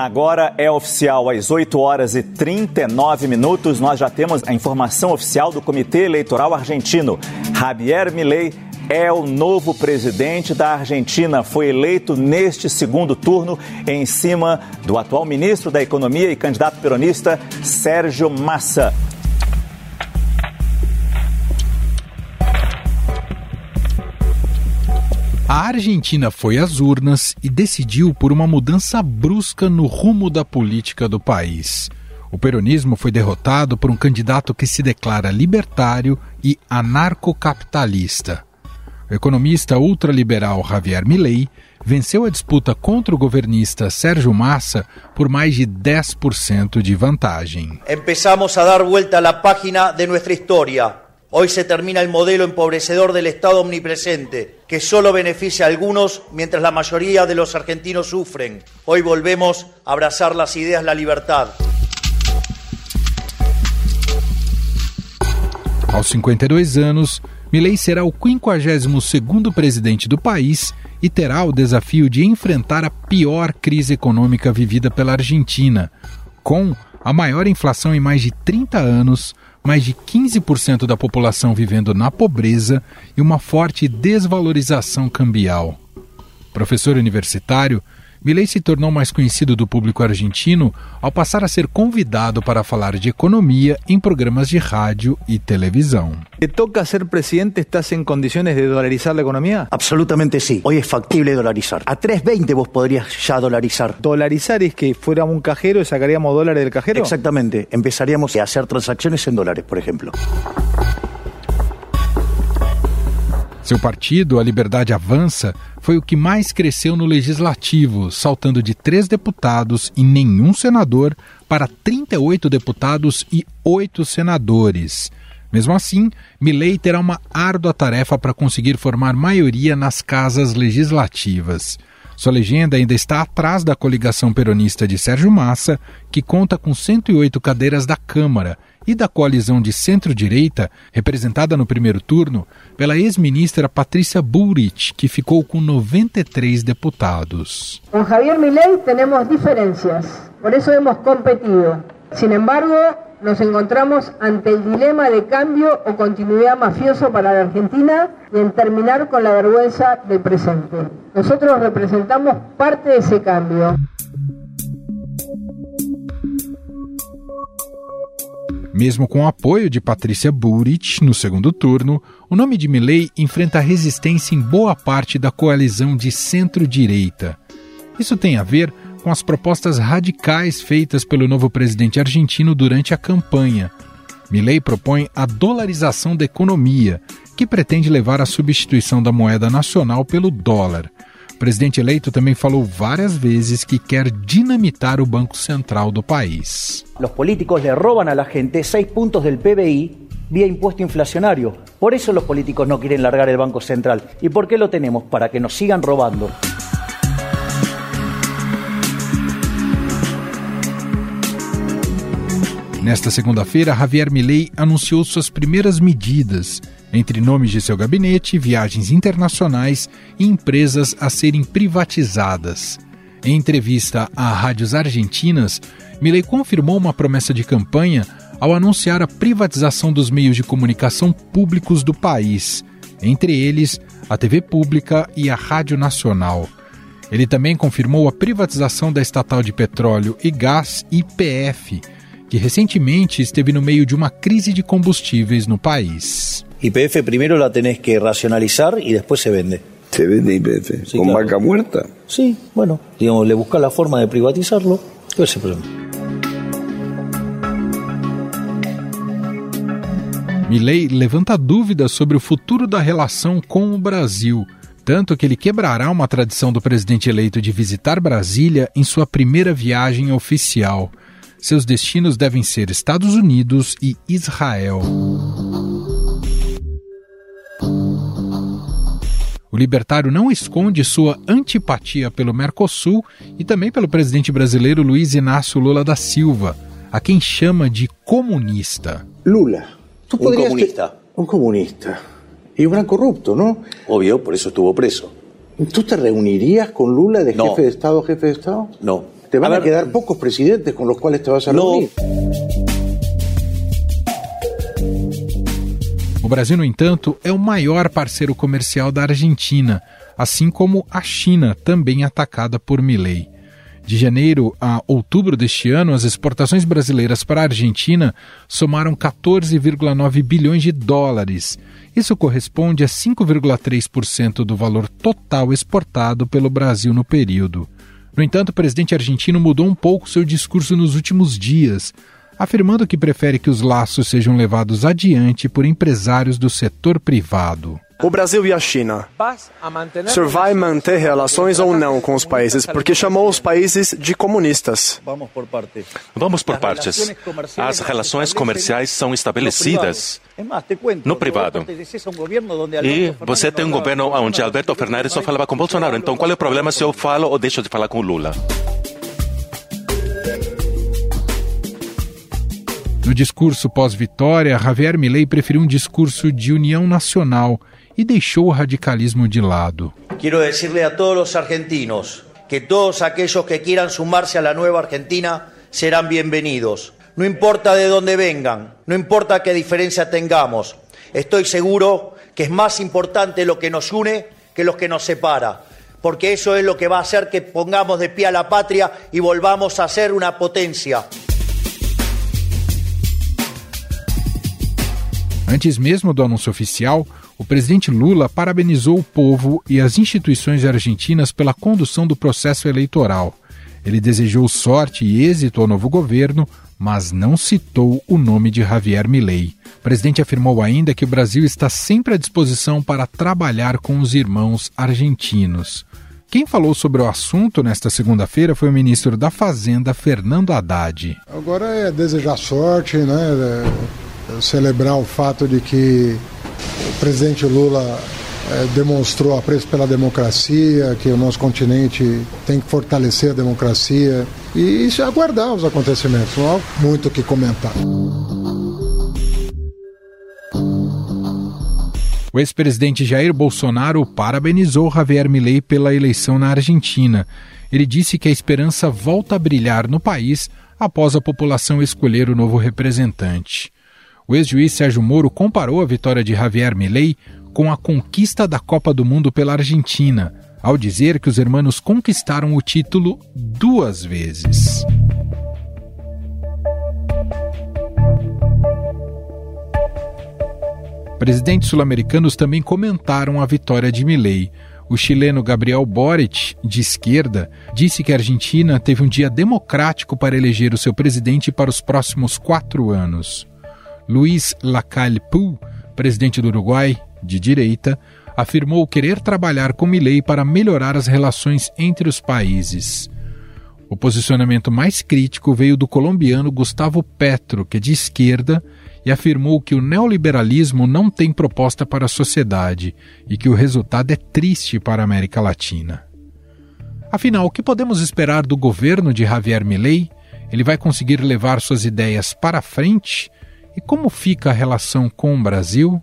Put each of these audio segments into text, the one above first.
Agora é oficial, às 8 horas e 39 minutos, nós já temos a informação oficial do Comitê Eleitoral Argentino. Javier Milei é o novo presidente da Argentina. Foi eleito neste segundo turno em cima do atual ministro da Economia e candidato peronista Sérgio Massa. A Argentina foi às urnas e decidiu por uma mudança brusca no rumo da política do país. O peronismo foi derrotado por um candidato que se declara libertário e anarcocapitalista. O economista ultraliberal Javier Milei venceu a disputa contra o governista Sérgio Massa por mais de 10% de vantagem. Empezamos a dar vuelta a página de nossa história. Hoy se termina el modelo empobrecedor del Estado omnipresente, que solo beneficia a algunos mientras la mayoría de los argentinos sufren. Hoy volvemos a abrazar las ideas, la libertad. Aos 52 anos, Milei será o 52º presidente do país e terá o desafio de enfrentar a pior crise econômica vivida pela Argentina, com a maior inflação em mais de 30 anos, mais de 15% da população vivendo na pobreza e uma forte desvalorização cambial. Professor universitário, Milei se tornou mais conhecido do público argentino ao passar a ser convidado para falar de economia em programas de rádio e televisão. ¿Te toca ser presidente? ¿Estás en condiciones de dolarizar la economía? Absolutamente sí. Hoy es factible dolarizar. A 3.20 vos podrías ya dolarizar. ¿Dolarizar es que fuéramos un cajero y sacaríamos dólares del cajero? Exactamente. Empezaríamos a hacer transacciones en dólares, por ejemplo. Seu partido, a Liberdade Avança, foi o que mais cresceu no legislativo, saltando de três deputados e nenhum senador para 38 deputados e oito senadores. Mesmo assim, Milley terá uma árdua tarefa para conseguir formar maioria nas casas legislativas. Sua legenda ainda está atrás da coligação peronista de Sérgio Massa, que conta com 108 cadeiras da Câmara e da coalizão de centro-direita, representada no primeiro turno pela ex-ministra Patrícia Bullrich, que ficou com 93 deputados. Com Javier Milei temos diferenças, por isso hemos competido. Sin embargo, nos encontramos ante el dilema de cambio o continuidad mafioso para la Argentina y en terminar con la vergüenza del presente. Nosotros representamos parte de ese cambio. Mesmo com o apoio de Patrícia Burich no segundo turno, o nome de Milley enfrenta resistência em boa parte da coalizão de centro-direita. Isso tem a ver com as propostas radicais feitas pelo novo presidente argentino durante a campanha. Milley propõe a dolarização da economia, que pretende levar à substituição da moeda nacional pelo dólar. O presidente eleito também falou várias vezes que quer dinamitar o Banco Central do país. Os políticos le roban a la gente 6 pontos del PBI vía impuesto inflacionario. Por eso los políticos no quieren largar el Banco Central. ¿Y por qué lo tenemos? Para que nos sigan robando. Nesta segunda-feira, Javier Milei anunciou suas primeiras medidas, entre nomes de seu gabinete, viagens internacionais e empresas a serem privatizadas. Em entrevista a rádios argentinas, Milei confirmou uma promessa de campanha ao anunciar a privatização dos meios de comunicação públicos do país, entre eles a TV Pública e a Rádio Nacional. Ele também confirmou a privatização da estatal de petróleo e gás IPF, que recentemente esteve no meio de uma crise de combustíveis no país. IPF primeiro la tenés que racionalizar e depois se vende. ¿Se vende IPF? Sí, ¿Con claro. vaca muerta? Sí, bueno, digamos, le busca la forma de privatizarlo. ¿Cuál es el problema? Milley levanta dúvidas sobre o futuro da relação com o Brasil, tanto que ele quebrará uma tradição do presidente eleito de visitar Brasília em sua primeira viagem oficial. Seus destinos devem ser Estados Unidos e Israel. O libertário não esconde sua antipatia pelo Mercosul e também pelo presidente brasileiro Luiz Inácio Lula da Silva, a quem chama de comunista. Lula. Tú Un podrías comunista. un comunista. Y un gran corrupto, ¿no? Obvio, por eso estuvo preso. ¿Tú te reunirías con Lula de No. jefe de Estado a jefe de Estado? No, Te van a, a quedar pocos presidentes con los cuales te vas a reunir. O Brasil, no entanto, é o maior parceiro comercial da Argentina, assim como a China, também atacada por Milei. De janeiro a outubro deste ano, as exportações brasileiras para a Argentina somaram 14,9 bilhões de dólares. Isso corresponde a 5,3% do valor total exportado pelo Brasil no período. No entanto, o presidente argentino mudou um pouco seu discurso nos últimos dias, afirmando que prefere que os laços sejam levados adiante por empresários do setor privado. O Brasil e a China. O senhor vai manter relações ou não com os países? Porque chamou os países de comunistas. Vamos por partes. As relações comerciais são estabelecidas no privado. E você tem um governo onde Alberto Fernandes só falava com Bolsonaro. Então qual é o problema se eu falo ou deixo de falar com Lula? No discurso pós-vitória, Javier Milei preferiu um discurso de união nacional e dejó el radicalismo de lado. Quiero decirle a todos los argentinos que todos aquellos que quieran sumarse a la nueva Argentina serán bienvenidos. No importa de dónde vengan, no importa qué diferencia tengamos, estoy seguro que es más importante lo que nos une que lo que nos separa, porque eso es lo que va a hacer que pongamos de pie a la patria y volvamos a ser una potencia. Antes mesmo do anúncio oficial, o presidente Lula parabenizou o povo e as instituições argentinas pela condução do processo eleitoral. Ele desejou sorte e êxito ao novo governo, mas não citou o nome de Javier Milei. O presidente afirmou ainda que o Brasil está sempre à disposição para trabalhar com os irmãos argentinos. Quem falou sobre o assunto nesta segunda-feira foi o ministro da Fazenda, Fernando Haddad. Agora é desejar sorte, né? É celebrar o fato de que o presidente Lula é, demonstrou apreço pela democracia, que o nosso continente tem que fortalecer a democracia e isso é aguardar os acontecimentos, não há muito o que comentar. O ex-presidente Jair Bolsonaro parabenizou Javier Milei pela eleição na Argentina. Ele disse que a esperança volta a brilhar no país após a população escolher o novo representante. O ex-juiz Sérgio Moro comparou a vitória de Javier Milei com a conquista da Copa do Mundo pela Argentina, ao dizer que os hermanos conquistaram o título duas vezes. Presidentes sul-americanos também comentaram a vitória de Milei. O chileno Gabriel Boric, de esquerda, disse que a Argentina teve um dia democrático para eleger o seu presidente para os próximos quatro anos. Luiz Lacalle Pou, presidente do Uruguai, de direita, afirmou querer trabalhar com Milei para melhorar as relações entre os países. O posicionamento mais crítico veio do colombiano Gustavo Petro, que é de esquerda, e afirmou que o neoliberalismo não tem proposta para a sociedade e que o resultado é triste para a América Latina. Afinal, o que podemos esperar do governo de Javier Milei? Ele vai conseguir levar suas ideias para frente e como fica a relação com o Brasil?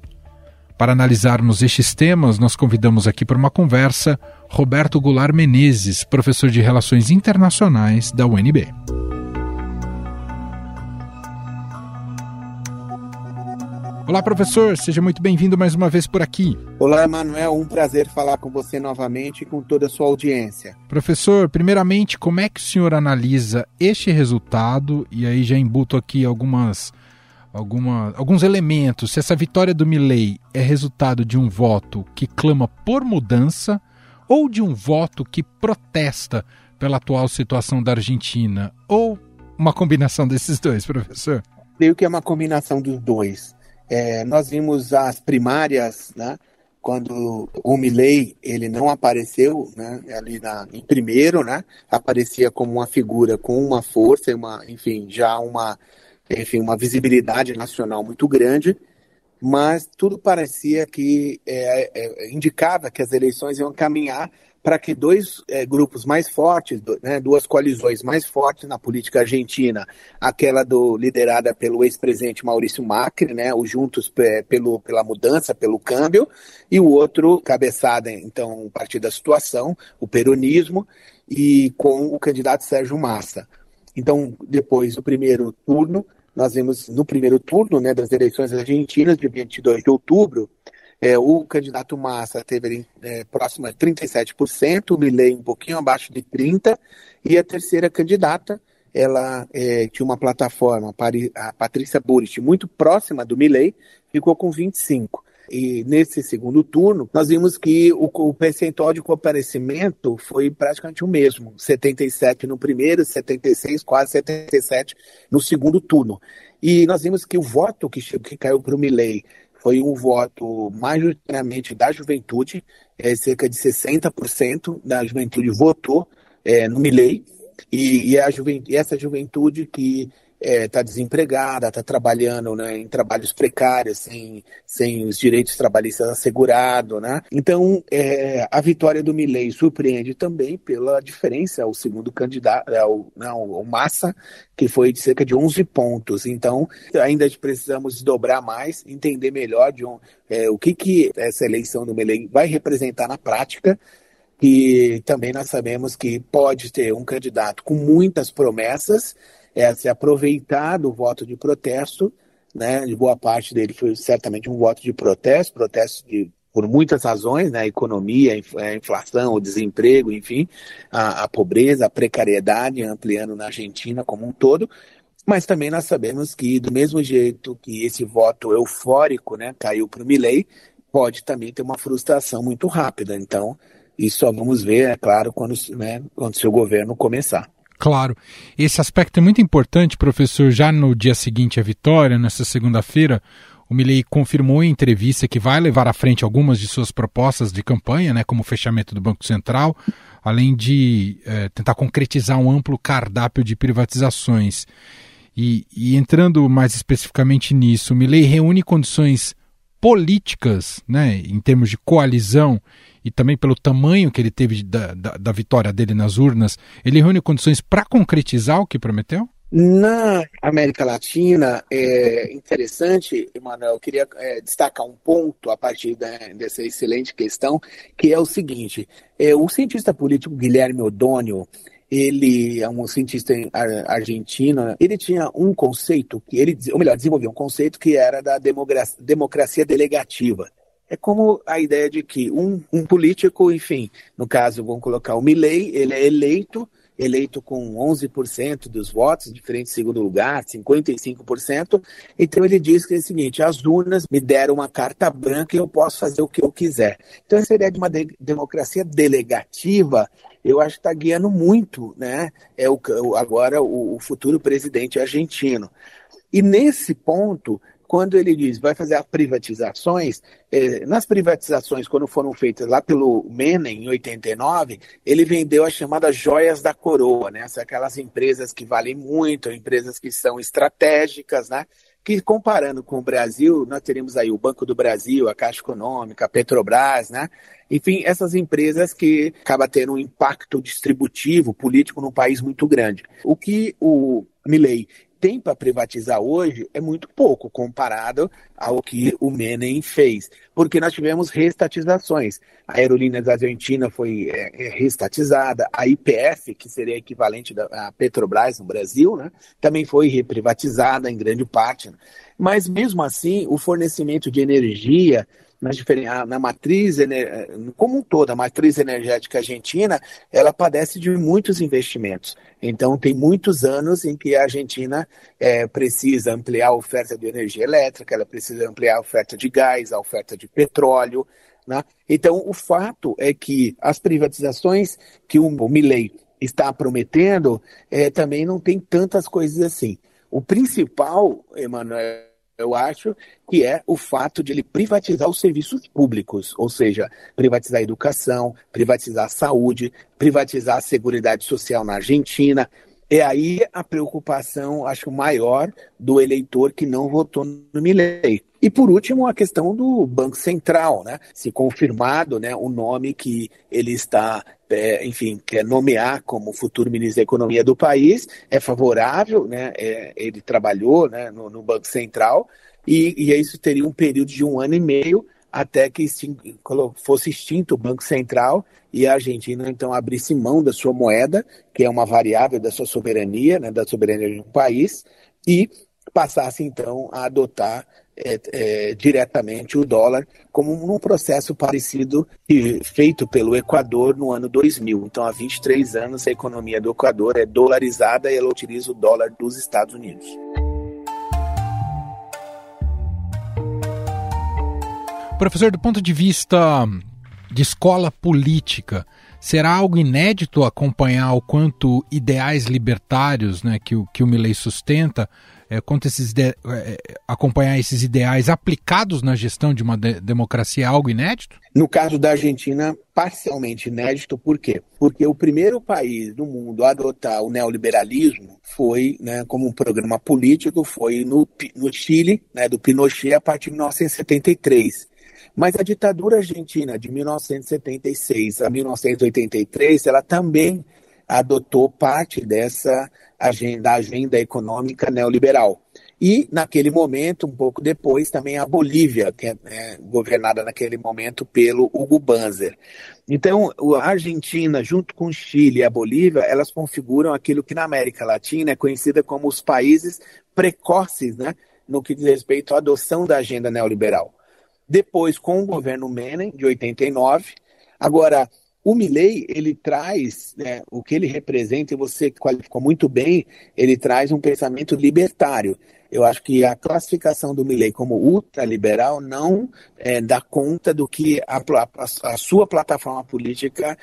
Para analisarmos estes temas, nós convidamos aqui para uma conversa Roberto Goulart Menezes, professor de Relações Internacionais da UNB. Olá, professor, seja muito bem-vindo mais uma vez por aqui. Olá, Emanuel, um prazer falar com você novamente e com toda a sua audiência. Professor, primeiramente, como é que o senhor analisa este resultado? E aí já embuto aqui algumas alguma, alguns elementos, se essa vitória do Milley é resultado de um voto que clama por mudança ou de um voto que protesta pela atual situação da Argentina, ou uma combinação desses dois, professor? Creio que é uma combinação dos dois. É, nós vimos as primárias, né, quando o Milley ele não apareceu né, ali na, em primeiro, né, aparecia como uma figura com uma força, uma, enfim, já uma enfim, uma visibilidade nacional muito grande, mas tudo parecia que é, é, indicava que as eleições iam caminhar para que dois é, grupos mais fortes, né, duas coalizões mais fortes na política argentina, aquela do liderada pelo ex-presidente Maurício Macri, né, o Juntos pelo, pela Mudança, pelo Câmbio, e o outro cabeçada, então, o Partido da Situação, o peronismo, e com o candidato Sérgio Massa. Então, depois do primeiro turno, nós vimos no primeiro turno né, das eleições argentinas, de 22 de outubro, é, o candidato Massa teve é, próximo a 37%, o Milley um pouquinho abaixo de 30%, e a terceira candidata, ela é, tinha uma plataforma, a Patrícia Burrich, muito próxima do Milley, ficou com 25%. E nesse segundo turno, nós vimos que o, o, percentual de comparecimento foi praticamente o mesmo: 77 no primeiro, 76, quase 77 no segundo turno. E nós vimos que o voto que, que caiu para o Milley foi um voto majoritariamente da juventude, é, cerca de 60% da juventude votou é, no Milley, e, e, juventude, essa juventude que está é, tá desempregada, está trabalhando né, em trabalhos precários, sem, sem os direitos trabalhistas assegurados. Né? Então, é, a vitória do Milley surpreende também pela diferença ao segundo candidato, ao, não, ao Massa, que foi de cerca de 11 pontos. Então, ainda precisamos dobrar mais, entender melhor de um, é, o que, que essa eleição do Milley vai representar na prática e também nós sabemos que pode ter um candidato com muitas promessas, é se aproveitar do voto de protesto, né? De boa parte dele foi certamente um voto de protesto, protesto de por muitas razões, né? A economia, a inflação, o desemprego, enfim, a, a pobreza, a precariedade ampliando na Argentina como um todo. Mas também nós sabemos que, do mesmo jeito que esse voto eufórico né, caiu para o Milley, pode também ter uma frustração muito rápida. Então, isso só vamos ver, é claro, quando, né, quando seu governo começar. Claro. Esse aspecto é muito importante, professor. Já no dia seguinte à vitória, nessa segunda-feira, o Milley confirmou em entrevista que vai levar à frente algumas de suas propostas de campanha, né, como o fechamento do Banco Central, além de é, tentar concretizar um amplo cardápio de privatizações. E, e entrando mais especificamente nisso, o Milley reúne condições políticas, né, em termos de coalizão e também pelo tamanho que ele teve da, da, da vitória dele nas urnas, ele reúne condições para concretizar o que prometeu? Na América Latina, é interessante, Emanuel, eu queria é, destacar um ponto a partir da, dessa excelente questão, que é o seguinte: é, o cientista político Guilherme O'Donnell, ele é um cientista argentino, ele tinha um conceito que ele, ou melhor, desenvolveu um conceito que era da democracia delegativa. É como a ideia de que um, um político, enfim, no caso, vamos colocar o Milley, ele é eleito, eleito com 11% dos votos, diferente segundo lugar, 55%. Então ele diz que é o seguinte: as urnas me deram uma carta branca e eu posso fazer o que eu quiser. Então essa ideia de uma de democracia delegativa, eu acho que está guiando muito, né? É o, agora o, o futuro presidente argentino. E nesse ponto, quando ele diz vai fazer as privatizações, eh, nas privatizações, quando foram feitas lá pelo Menem, em 89, ele vendeu as chamadas joias da coroa, né? aquelas empresas que valem muito, empresas que são estratégicas, né? que comparando com o Brasil, nós teríamos aí o Banco do Brasil, a Caixa Econômica, a Petrobras, né? Enfim, essas empresas que acabam tendo um impacto distributivo, político num país muito grande. O que o Milley tem para privatizar hoje é muito pouco comparado ao que o Menem fez, porque nós tivemos restatizações. A Aerolíneas Argentina foi é, é a IPF, que seria equivalente da Petrobras no Brasil, né, também foi reprivatizada em grande parte. Mas mesmo assim, o fornecimento de energia na, na matriz, como um todo, a matriz energética argentina, ela padece de muitos investimentos. Então, tem muitos anos em que a Argentina é, precisa ampliar a oferta de energia elétrica, ela precisa ampliar a oferta de gás, a oferta de petróleo. Né? Então, o fato é que as privatizações que o, o Milley está prometendo é, também não tem tantas coisas assim. O principal, Emanuel, eu acho que é o fato de ele privatizar os serviços públicos, ou seja, privatizar a educação, privatizar a saúde, privatizar a seguridade social na Argentina. É aí a preocupação, acho, maior do eleitor que não votou no Milei. E por último, a questão do Banco Central, né? Se confirmado, né, o nome que ele está, é, enfim, quer nomear como futuro ministro da Economia do país, é favorável, né? É, ele trabalhou, né, no, no Banco Central e, e isso teria um período de um ano e meio até que fosse extinto o Banco Central e a Argentina então abrisse mão da sua moeda, que é uma variável da sua soberania, né, da soberania de um país, e passasse então a adotar é, é, diretamente o dólar, como num processo parecido feito pelo Equador no ano 2000. Então, há 23 anos, a economia do Equador é dolarizada e ela utiliza o dólar dos Estados Unidos. Professor, do ponto de vista de escola política, será algo inédito acompanhar o quanto ideais libertários né, que, o, que o Milley sustenta é, quanto esses de, é, acompanhar esses ideais aplicados na gestão de uma de democracia é algo inédito? No caso da Argentina, parcialmente inédito, por quê? Porque o primeiro país do mundo a adotar o neoliberalismo foi, né, como um programa político, foi no, no Chile, né, do Pinochet, a partir de 1973. Mas a ditadura argentina de 1976 a 1983, ela também adotou parte dessa agenda, agenda econômica neoliberal. E, naquele momento, um pouco depois, também a Bolívia, que é, é governada naquele momento pelo Hugo Banzer. Então, a Argentina, junto com o Chile e a Bolívia, elas configuram aquilo que na América Latina é conhecida como os países precoces, né, no que diz respeito à adoção da agenda neoliberal. Depois, com o governo Menem, de 89, agora, o Milley, ele traz né, o que ele representa, e você qualificou muito bem, ele traz um pensamento libertário. Eu acho que a classificação do Milley como ultraliberal não é, dá conta do que a, a, a sua plataforma política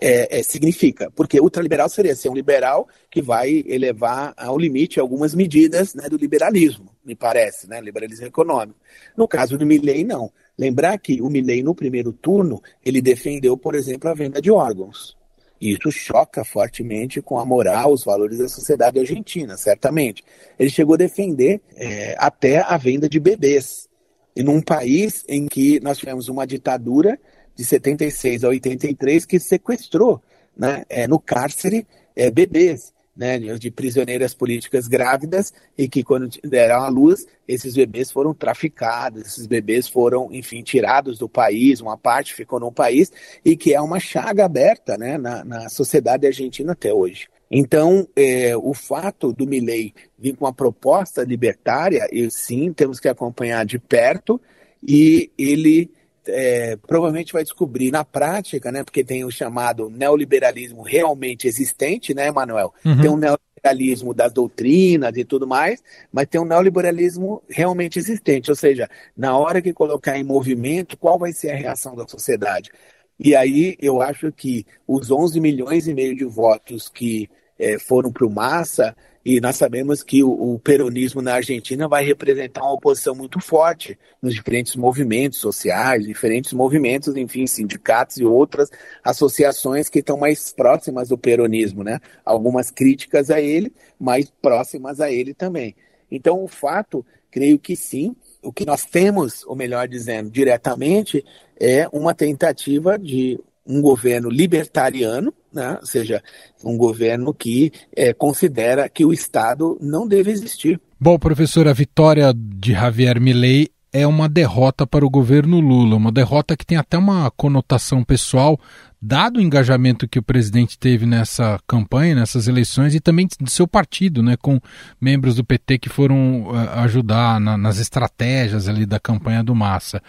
é, é, significa. Porque ultraliberal seria ser um liberal que vai elevar ao limite algumas medidas né, do liberalismo, me parece, né, liberalismo econômico. No caso do Milley, não. Lembrar que o Milley, no primeiro turno, ele defendeu, por exemplo, a venda de órgãos. E isso choca fortemente com a moral, os valores da sociedade argentina, certamente. Ele chegou a defender é, até a venda de bebês. E num país em que nós tivemos uma ditadura de 76 a 83 que sequestrou né, é, no cárcere é, bebês né, de prisioneiras políticas grávidas e que quando deram à luz, esses bebês foram traficados, esses bebês foram, enfim, tirados do país, uma parte ficou no país e que é uma chaga aberta né, na, na sociedade argentina até hoje. Então, é, o fato do Milley vir com uma proposta libertária, e sim, temos que acompanhar de perto, e ele é, provavelmente vai descobrir na prática, né, porque tem o chamado neoliberalismo realmente existente, né, Manuel? Uhum. Tem um neoliberalismo das doutrinas e tudo mais, mas tem um neoliberalismo realmente existente, ou seja, na hora que colocar em movimento, qual vai ser a reação da sociedade? E aí eu acho que os 11 milhões e meio de votos que é, foram para o Massa, e nós sabemos que o, o, peronismo na Argentina vai representar uma oposição muito forte nos diferentes movimentos sociais, diferentes movimentos, enfim, sindicatos e outras associações que estão mais próximas do peronismo, né? Algumas críticas a ele, mas próximas a ele também. Então, o fato, creio que sim, o que nós temos, ou melhor dizendo, diretamente, é uma tentativa de um governo libertariano, né? ou seja, um governo que é, considera que o Estado não deve existir. Bom, professor, a vitória de Javier Milei é uma derrota para o governo Lula, uma derrota que tem até uma conotação pessoal, dado o engajamento que o presidente teve nessa campanha, nessas eleições, e também do seu partido, né, com membros do PT que foram uh, ajudar na, nas estratégias ali da campanha do Massa.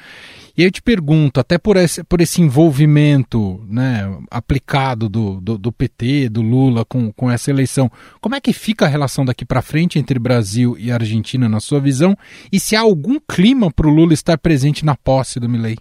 E aí eu te pergunto, até por esse, por esse envolvimento né, aplicado do, do, do PT, do Lula com, com essa eleição, como é que fica a relação daqui para frente entre Brasil e Argentina, na sua visão? E se há algum clima para o Lula estar presente na posse do Milei?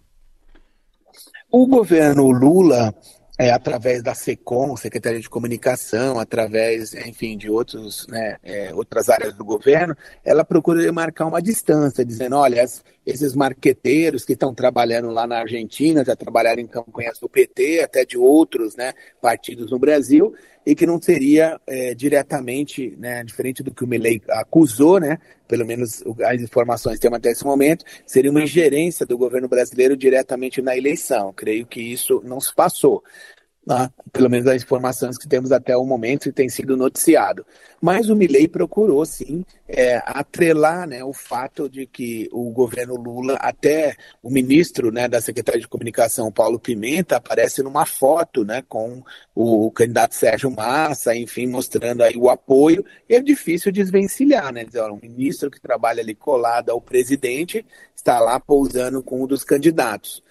O governo Lula, é, através da SECOM, Secretaria de Comunicação, através, enfim, de outros, né, é, outras áreas do governo, ela procura marcar uma distância, dizendo, olha, esses marqueteiros que estão trabalhando lá na Argentina, já trabalharam em campanhas do PT, até de outros né, partidos no Brasil, e que não seria é, diretamente, né, diferente do que o Milley acusou, né, pelo menos as informações temos até esse momento, seria uma ingerência do governo brasileiro diretamente na eleição. Creio que isso não se passou. Né? pelo menos as informações que temos até o momento e tem sido noticiado. Mas o Milley procurou, sim, é, atrelar né, o fato de que o governo Lula, até o ministro né, da Secretaria de Comunicação, Paulo Pimenta, aparece numa foto né, com o candidato Sérgio Massa, enfim, mostrando aí o apoio. E é difícil desvencilhar, né? Dizer, um ministro que trabalha ali colado ao presidente está lá pousando com um dos candidatos.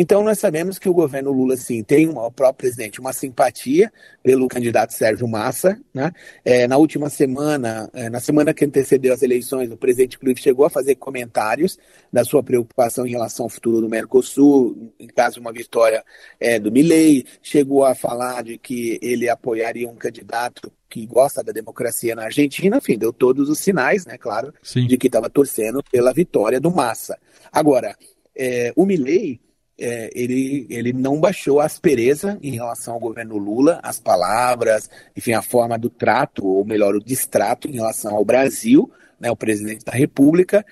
Então, nós sabemos que o governo Lula, sim, tem uma, o próprio presidente uma simpatia pelo candidato Sérgio Massa. Né? É, na última semana, é, na semana que antecedeu as eleições, o presidente inclusive chegou a fazer comentários da sua preocupação em relação ao futuro do Mercosul, em caso de uma vitória é, do Milei, chegou a falar de que ele apoiaria um candidato que gosta da democracia na Argentina, enfim, deu todos os sinais, né, claro, Sim. de que estava torcendo pela vitória do Massa. Agora, é, o Milei é, ele, ele não baixou a aspereza em relação ao governo Lula, as palavras, enfim, a forma do trato, ou melhor, o distrato em relação ao Brasil, né, o presidente da República,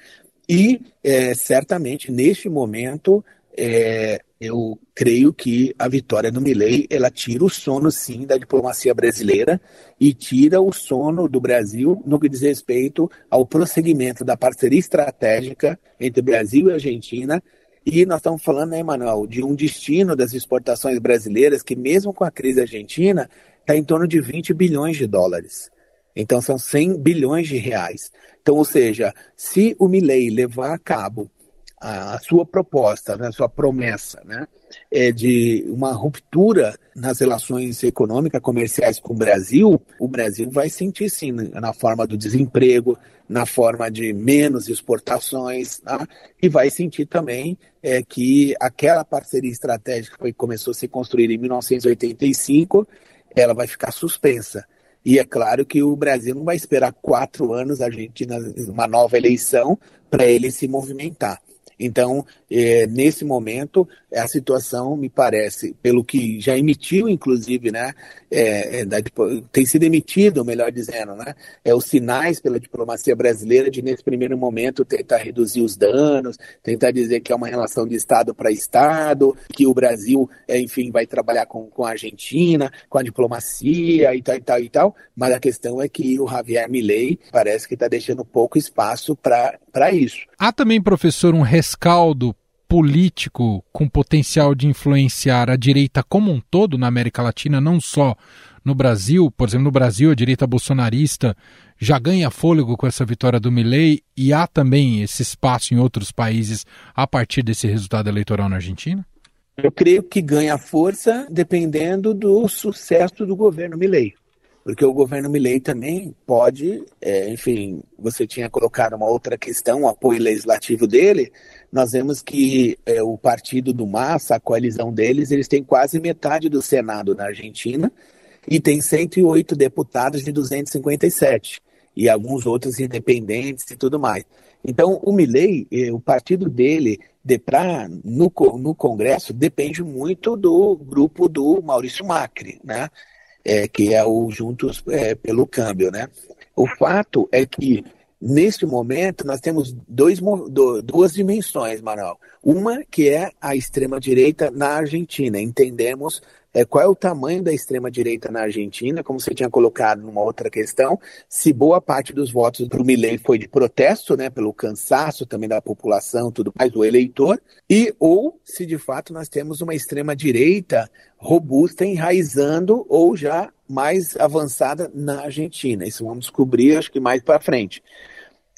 e é, certamente neste momento é, eu creio que a vitória do Milei ela tira o sono sim da diplomacia brasileira e tira o sono do Brasil no que diz respeito ao prosseguimento da parceria estratégica entre Brasil e Argentina e nós estamos falando, né, Manuel, de um destino das exportações brasileiras que, mesmo com a crise argentina, está em torno de 20 bilhões de dólares. Então, são 100 bilhões de reais. Então, ou seja, se o Milley levar a cabo a, sua proposta, né, a sua promessa, né, é de uma ruptura nas relações econômicas comerciais com o Brasil, o Brasil vai sentir sim na forma do desemprego, na forma de menos exportações, tá? e vai sentir também é, que aquela parceria estratégica que começou a ser construída em 1985, ela vai ficar suspensa. E é claro que o Brasil não vai esperar quatro anos, a Argentina, uma nova eleição, para ele se movimentar. Então, é, nesse momento, a situação me parece, pelo que já emitiu, inclusive, né, é, é, da, tem sido emitido, melhor dizendo, né, é os sinais pela diplomacia brasileira de, nesse primeiro momento, tentar reduzir os danos, tentar dizer que é uma relação de Estado para Estado, que o Brasil, é, enfim, vai trabalhar com, com a Argentina, com a diplomacia e tal e tal e tal, mas a questão é que o Javier Milei parece que está deixando pouco espaço para isso. Há também, professor, um rescaldo político com potencial de influenciar a direita como um todo na América Latina, não só no Brasil. Por exemplo, no Brasil, a direita bolsonarista já ganha fôlego com essa vitória do Milei e há também esse espaço em outros países a partir desse resultado eleitoral na Argentina? Eu creio que ganha força dependendo do sucesso do governo Milei porque o governo Milley também pode, é, enfim, você tinha colocado uma outra questão, o apoio legislativo dele, nós vemos que é, o partido do Massa, a coalizão deles, eles têm quase metade do Senado na Argentina e tem 108 deputados de 257 e alguns outros independentes e tudo mais. Então, o Milley, é, o partido dele, de pra, no, no Congresso, depende muito do grupo do Maurício Macri, né? É, que é o Juntos é, pelo Câmbio. Né? O fato é que, neste momento, nós temos dois, duas dimensões, Manuel. Uma que é a extrema-direita na Argentina. Entendemos é, qual é o tamanho da extrema-direita na Argentina, como você tinha colocado numa outra questão, se boa parte dos votos para o Milley foi de protesto, né, pelo cansaço também da população, tudo mais, do eleitor, e ou se de fato nós temos uma extrema-direita robusta, enraizando ou já mais avançada na Argentina. Isso vamos descobrir, acho que mais para frente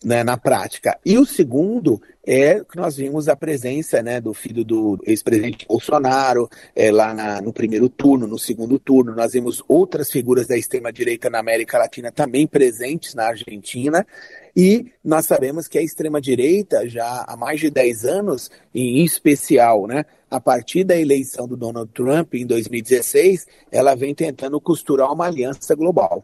né, na prática. E o segundo é que nós vimos a presença né, do filho do ex-presidente Bolsonaro é, lá na, no primeiro turno, no segundo turno. Nós vimos outras figuras da extrema-direita na América Latina também presentes na Argentina. E nós sabemos que a extrema-direita, já há mais de 10 anos, em especial, né, a partir da eleição do Donald Trump em 2016, ela vem tentando costurar uma aliança global.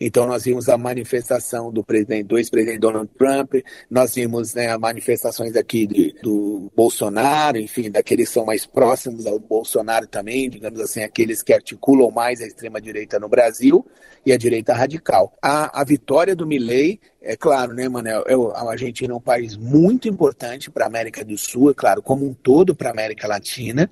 Então nós vimos a manifestação do presidente, do ex-presidente Donald Trump, nós vimos né, manifestações aqui de, do Bolsonaro, enfim, daqueles que são mais próximos ao Bolsonaro também, digamos assim, aqueles que articulam mais a extrema-direita no Brasil e a direita radical. A, a vitória do Milley, é claro, né, Manel, eu, a Argentina é um país muito importante para a América do Sul, é claro, como um todo para a América Latina,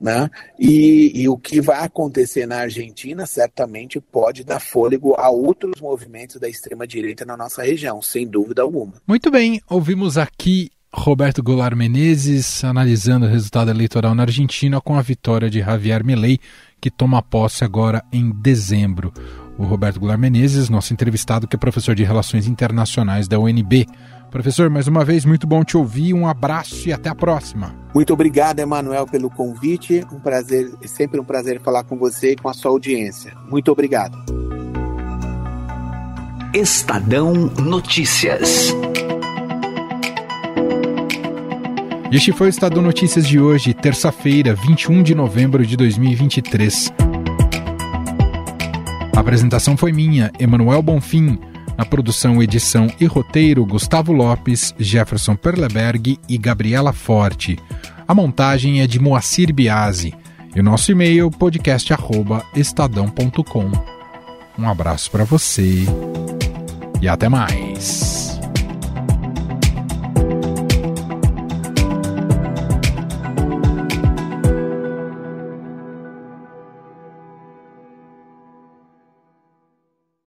Né? E, e, o que vai acontecer na Argentina certamente pode dar fôlego a outros movimentos da extrema-direita na nossa região, sem dúvida alguma. Muito bem, ouvimos aqui Roberto Goulart Menezes analisando o resultado eleitoral na Argentina com a vitória de Javier Milei, que toma posse agora em dezembro. O Roberto Goulart Menezes, nosso entrevistado, que é professor de Relações Internacionais da UNB. Professor, mais uma vez, muito bom te ouvir, um abraço e até a próxima. Muito obrigado, Emanuel, pelo convite. Um prazer, sempre um prazer falar com você e com a sua audiência. Muito obrigado. Estadão Notícias. Este foi o Estadão Notícias de hoje, terça-feira, 21 de novembro de 2023. A apresentação foi minha, Emanuel Bonfim. Na produção, edição e roteiro, Gustavo Lopes, Jefferson Perleberg e Gabriela Forte. A montagem é de Moacir Biasi. E o nosso e-mail, podcast.estadão.com. Um abraço para você e até mais.